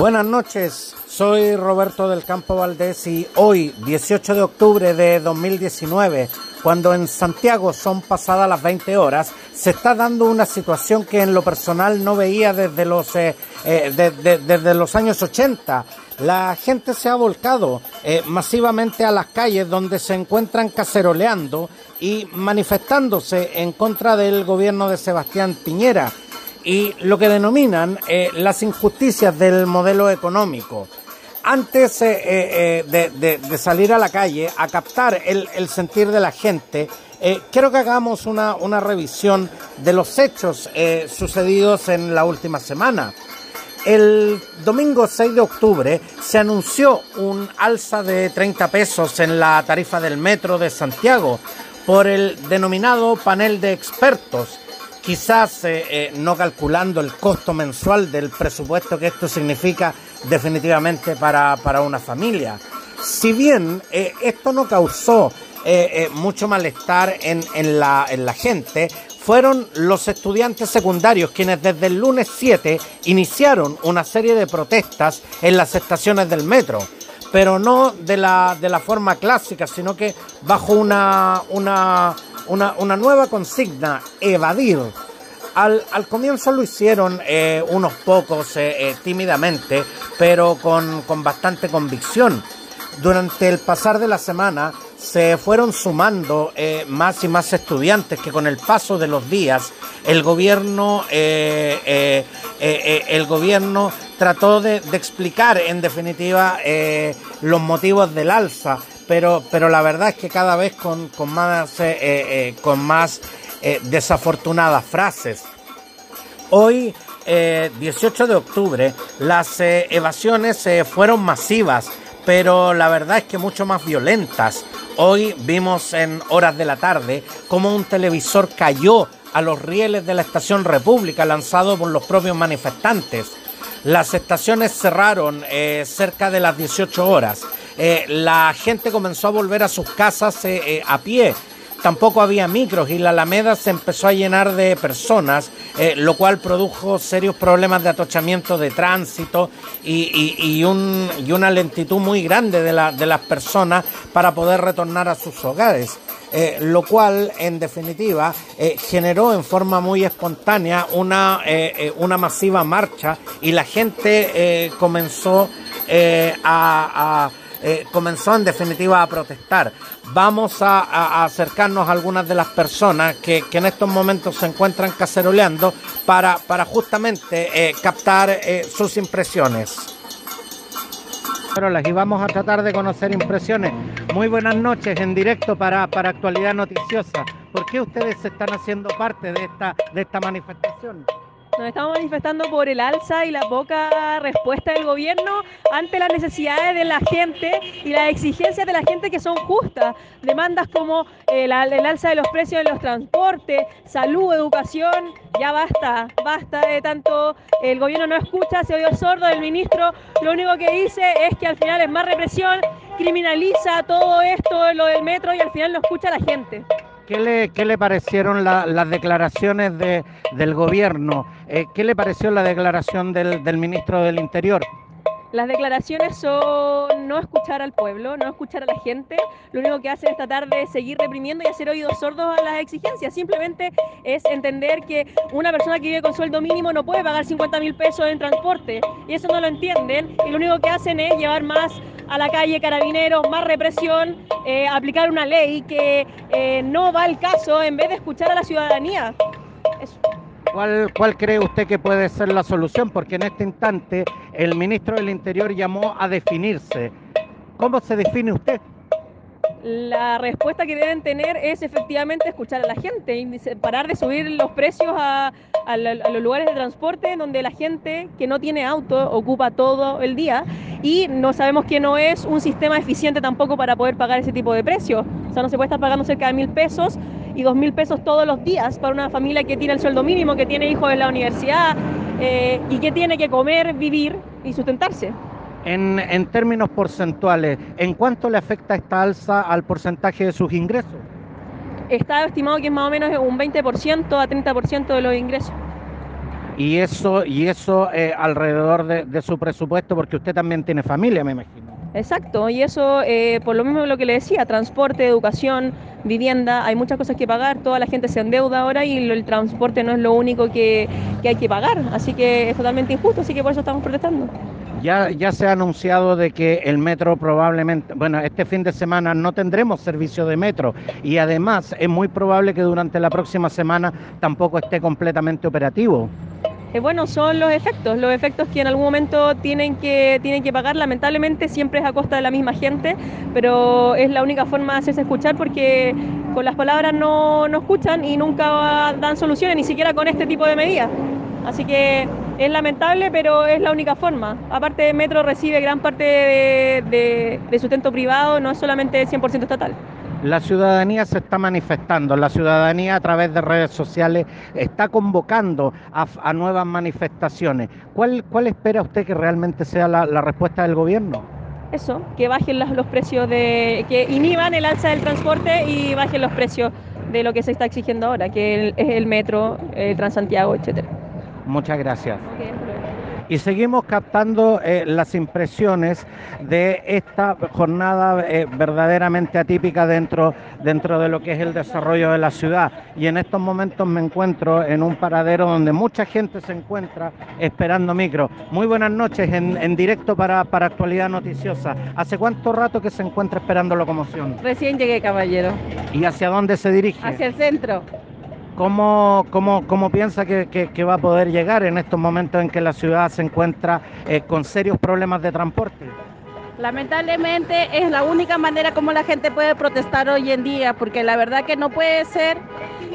Buenas noches, soy Roberto del Campo Valdés y hoy, 18 de octubre de 2019, cuando en Santiago son pasadas las 20 horas, se está dando una situación que en lo personal no veía desde los, eh, eh, desde los años 80. La gente se ha volcado eh, masivamente a las calles donde se encuentran caceroleando y manifestándose en contra del gobierno de Sebastián Piñera y lo que denominan las injusticias del modelo económico antes eh, eh, eh, de, salir a la calle a captar el, sentir de la gente, quiero que hagamos una, una, revisión de los hechos sucedidos en la última semana. El domingo 6 de octubre se anunció un alza de 30 pesos en la tarifa del metro de Santiago por el denominado panel de expertos quizás eh, eh, no calculando el costo mensual del presupuesto que esto significa definitivamente para, una familia. Si bien eh, esto no causó mucho malestar en, la, en la gente, fueron los estudiantes secundarios quienes desde el lunes 7 iniciaron una serie de protestas en las estaciones del metro, pero no de la, de la forma clásica, sino que bajo una, una una, nueva consigna, evadir. Al, al comienzo lo hicieron eh, unos pocos eh, eh, tímidamente, pero con, con bastante convicción. Durante el pasar de la semana se fueron sumando más y más estudiantes que con el paso de los días el gobierno el gobierno trató de, de explicar en definitiva los motivos del alza pero, pero la verdad es que cada vez con, con más, eh, eh, eh, con más desafortunadas frases. Hoy, 18 de octubre, las evasiones fueron masivas, pero la verdad es que mucho más violentas. Hoy vimos en horas de la tarde cómo un televisor cayó a los rieles de la estación República lanzado por los propios manifestantes. Las estaciones cerraron cerca de las 18 horas eh, la gente comenzó a volver a sus casas eh, eh, a pie. Tampoco había micros y la Alameda se empezó a llenar de personas, lo cual produjo serios problemas de atochamiento de tránsito y, una lentitud muy grande de, las personas para poder retornar a sus hogares. lo cual en definitiva generó en forma muy espontánea una, una masiva marcha y la gente comenzó a, eh, comenzó en definitiva a protestar. Vamos a, acercarnos a algunas de las personas que, en estos momentos se encuentran caceroleando para, para justamente eh, captar eh, sus impresiones. Y vamos a tratar de conocer impresiones. Muy buenas noches en directo para, para Actualidad Noticiosa. ¿Por qué ustedes están haciendo parte de esta, de esta manifestación? Nos estamos manifestando por el alza y la poca respuesta del gobierno ante las necesidades de la gente y las exigencias de la gente que son justas. Demandas como el, alza de los precios de los transportes, salud, educación. Ya basta, basta de tanto. El gobierno no escucha, se oído sordo del ministro. Lo único que dice es que al final es más represión, criminaliza todo esto, lo del metro y al final no escucha a la gente. ¿Qué le, qué le parecieron las declaraciones de, del gobierno? Eh, ¿Qué le pareció la declaración del, del ministro del Interior? Las declaraciones son no escuchar al pueblo, no escuchar a la gente. Lo único que hacen es tratar de seguir reprimiendo y hacer oídos sordos a las exigencias. Simplemente es entender que una persona que vive con sueldo mínimo no puede pagar 50 mil pesos en transporte. Y eso no lo entienden. Y lo único que hacen es llevar más a la calle carabineros, más represión, eh, aplicar una ley que eh, no va al caso en vez de escuchar a la ciudadanía. ¿Cuál, ¿Cuál cree usted que puede ser la solución? Porque en este instante el ministro del Interior llamó a definirse. ¿Cómo se define usted? La respuesta que deben tener es efectivamente escuchar a la gente y parar de subir los precios a, los lugares de transporte donde la gente que no tiene auto ocupa todo el día y no sabemos que no es un sistema eficiente tampoco para poder pagar ese tipo de precios. O sea, no se puede estar pagando cerca de mil pesos y dos mil pesos todos los días para una familia que tiene el sueldo mínimo, que tiene hijos en la universidad eh, y que tiene que comer, vivir y sustentarse. En, en términos porcentuales, ¿en cuánto le afecta esta alza al porcentaje de sus ingresos? Está estimado que es más o menos un 20% a 30% de los ingresos. Y eso, y eso eh, alrededor de, de su presupuesto, porque usted también tiene familia, me imagino. Exacto, y eso, eh, por lo mismo lo que le decía, transporte, educación, vivienda, hay muchas cosas que pagar, toda la gente se endeuda ahora y el transporte no es lo único que, que hay que pagar, así que es totalmente injusto, así que por eso estamos protestando. Ya, ya se ha anunciado de que el metro probablemente, bueno, este fin de semana no tendremos servicio de metro y además es muy probable que durante la próxima semana tampoco esté completamente operativo. Eh, bueno, son los efectos, los efectos que en algún momento tienen que, tienen que pagar, lamentablemente siempre es a costa de la misma gente, pero es la única forma de hacerse escuchar porque con las palabras no, no escuchan y nunca dan soluciones, ni siquiera con este tipo de medidas. Así que es lamentable, pero es la única forma. Aparte, Metro recibe gran parte de, de- de sustento privado, no es solamente 100% estatal. La ciudadanía se está manifestando, la ciudadanía a través de redes sociales está convocando a, a nuevas manifestaciones. ¿Cuál, ¿Cuál espera usted que realmente sea la, la respuesta del gobierno? Eso, que bajen los precios de, que inhiban el alza del transporte y bajen los precios de lo que se está exigiendo ahora, que es el metro, el Transantiago, etcétera. Muchas gracias. Y seguimos captando eh, las impresiones de esta jornada eh, verdaderamente atípica dentro, dentro de lo que es el desarrollo de la ciudad. Y en estos momentos me encuentro en un paradero donde mucha gente se encuentra esperando micro. Muy buenas noches en, en directo para, para Actualidad Noticiosa. ¿Hace cuánto rato que se encuentra esperando locomoción? Recién llegué, caballero. ¿Y hacia dónde se dirige? Hacia el centro. ¿Cómo, cómo, cómo piensa que, que- va a poder llegar en estos momentos en que la ciudad se encuentra eh, con serios problemas de transporte? Lamentablemente es la única manera como la gente puede protestar hoy en día, porque la verdad que no puede ser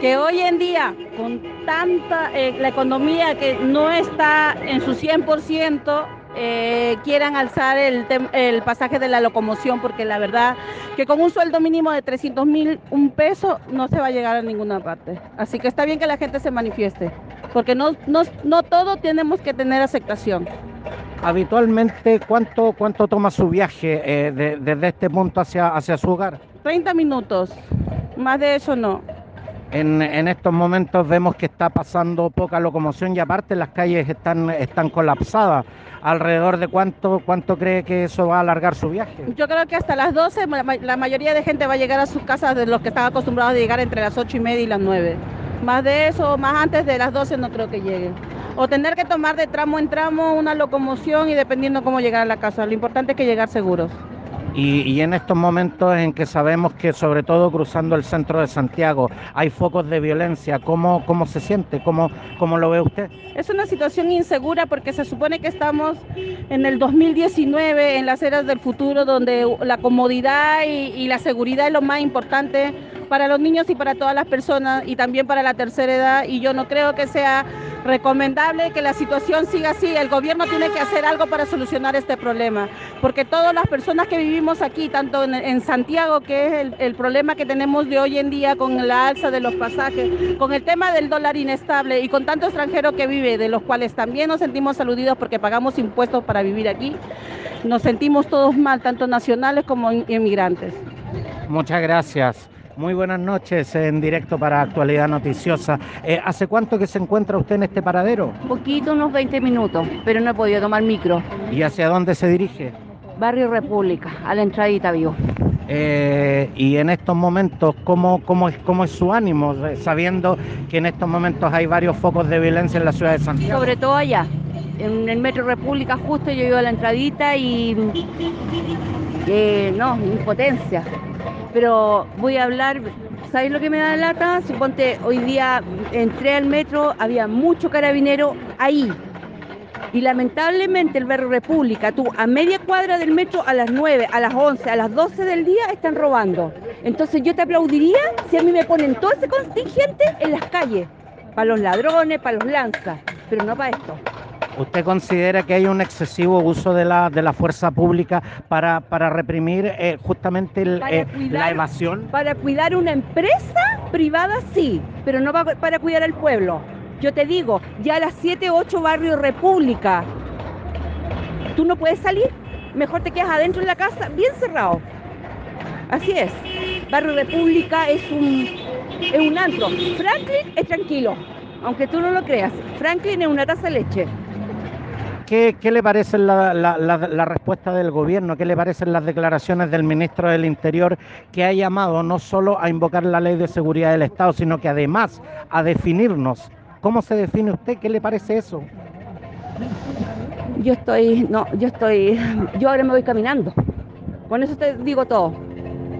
que hoy en día, con tanta, eh, la economía que no está en su 100%, eh, quieran alzar el, el pasaje de la locomoción, porque la verdad que con un sueldo mínimo de 300 mil, un peso, no se va a llegar a ninguna parte. Así que está bien que la gente se manifieste, porque no, no, no todo tenemos que tener aceptación. Habitualmente, ¿cuánto, cuánto toma su viaje eh, de- desde este punto hacia, hacia su hogar? 30 minutos, más de eso no. En, estos momentos vemos que está pasando poca locomoción y aparte las calles están, están colapsadas. ¿Alrededor de cuánto, cuánto cree que eso va a alargar su viaje? Yo creo que hasta las 12 ma- ma- la mayoría de gente va a llegar a sus casas de los que están acostumbrados a llegar entre las 8 y media y las 9. Más de eso, más antes de las 12 no creo que lleguen. O tener que tomar de tramo en tramo una locomoción y dependiendo cómo llegar a la casa. Lo importante es que llegar seguros. Y, en estos momentos en que sabemos que sobre todo cruzando el centro de Santiago hay focos de violencia, ¿cómo, cómo se siente? ¿Cómo, ¿Cómo lo ve usted? Es una situación insegura porque se supone que estamos en el 2019, en las eras del futuro, donde la comodidad y la seguridad es lo más importante para los niños y para todas las personas y también para la tercera edad. Y yo no creo que sea recomendable que la situación siga así. El gobierno tiene que hacer algo para solucionar este problema, porque todas las personas que vivimos aquí, tanto en, Santiago, que es el, el problema que tenemos de hoy en día con la alza de los pasajes, con el tema del dólar inestable y con tanto extranjero que vive, de los cuales también nos sentimos aludidos porque pagamos impuestos para vivir aquí, nos sentimos todos mal, tanto nacionales como in- inmigrantes. Muchas gracias. Muy buenas noches en directo para Actualidad Noticiosa. Eh, ¿Hace cuánto que se encuentra usted en este paradero? Poquito, unos 20 minutos, pero no he podido tomar micro. ¿Y hacia dónde se dirige? Barrio República, a la entradita vivo. Eh, y en estos momentos, ¿cómo, cómo, es, ¿cómo es su ánimo? eh, Sabiendo que en estos momentos hay varios focos de violencia en la ciudad de Santiago. Sobre todo allá, en el Metro República justo yo iba a la entradita y... eh, no, impotencia. Pero voy a hablar, ¿sabes lo que me da lata? Suponte, hoy día entré al metro, había mucho carabinero ahí. Y lamentablemente el Barrio República, tú a media cuadra del metro a las 9, a las 11, a las 12 del día están robando. Entonces yo te aplaudiría si a mí me ponen todo ese contingente en las calles, para los ladrones, para los lanzas, pero no para esto. ¿Usted considera que hay un excesivo uso de la, de la fuerza pública para, para reprimir eh, justamente el, Para eh, cuidar- la evasión? Para cuidar una empresa privada sí, pero no pa- para cuidar al pueblo. Yo te digo, ya a las 7, 8 barrios República, tú no puedes salir, mejor te quedas adentro de la casa, bien cerrado. Así es. Barrio República es un, es un antro. Franklin es tranquilo. aunque tú no lo creas. Franklin es una taza de leche. ¿Qué, le parece la, la, respuesta del gobierno? ¿Qué le parecen las declaraciones del ministro del Interior que ha llamado no solo a invocar la ley de seguridad del Estado, sino que además a definirnos? ¿Cómo se define usted? ¿Qué le parece eso? Yo estoy, no, yo estoy, yo ahora me voy caminando. Con eso te digo todo.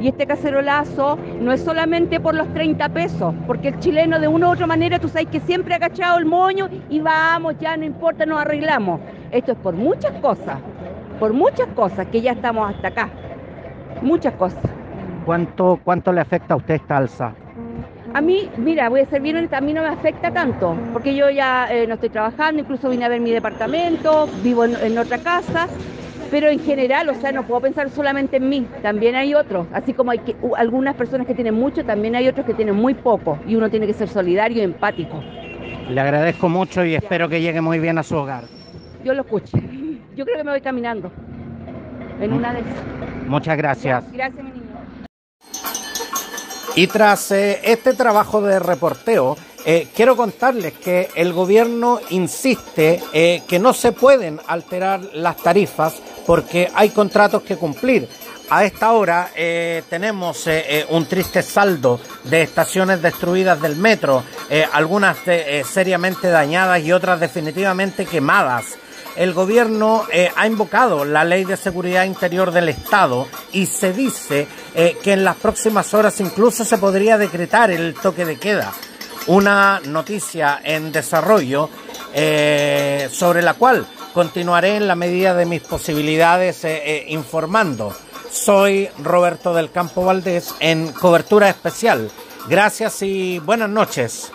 Y este cacerolazo no es solamente por los 30 pesos, porque el chileno de una u otra manera, tú sabes que siempre ha agachado el moño y vamos, ya no importa, nos arreglamos. Esto es por muchas cosas, por muchas cosas que ya estamos hasta acá. Muchas cosas. ¿Cuánto, cuánto le afecta a usted esta alza? A mí, mira, voy a ser bien honesta, a mí no me afecta tanto, porque yo ya eh, no estoy trabajando, incluso vine a ver mi departamento, vivo en otra casa, pero en general, o sea, no puedo pensar solamente en mí, también hay otros, así como hay algunas personas que tienen mucho, también hay otros que tienen muy poco y uno tiene que ser solidario y empático. Le agradezco mucho y espero que llegue muy bien a su hogar. Yo lo escucho. Yo creo que me voy caminando en una de esas. Muchas gracias. Gracias, mi niño. Y tras eh, este trabajo de reporteo, eh, quiero contarles que el gobierno insiste eh, que no se pueden alterar las tarifas porque hay contratos que cumplir. A esta hora eh, tenemos un triste saldo de estaciones destruidas del metro, algunas seriamente dañadas y otras definitivamente quemadas. El gobierno ha invocado la ley de seguridad interior del Estado y se dice que en las próximas horas incluso se podría decretar el toque de queda una noticia en desarrollo eh, sobre la cual continuaré en la medida de mis posibilidades eh, eh, informando. Soy Roberto del Campo Valdés en cobertura especial. Gracias y buenas noches.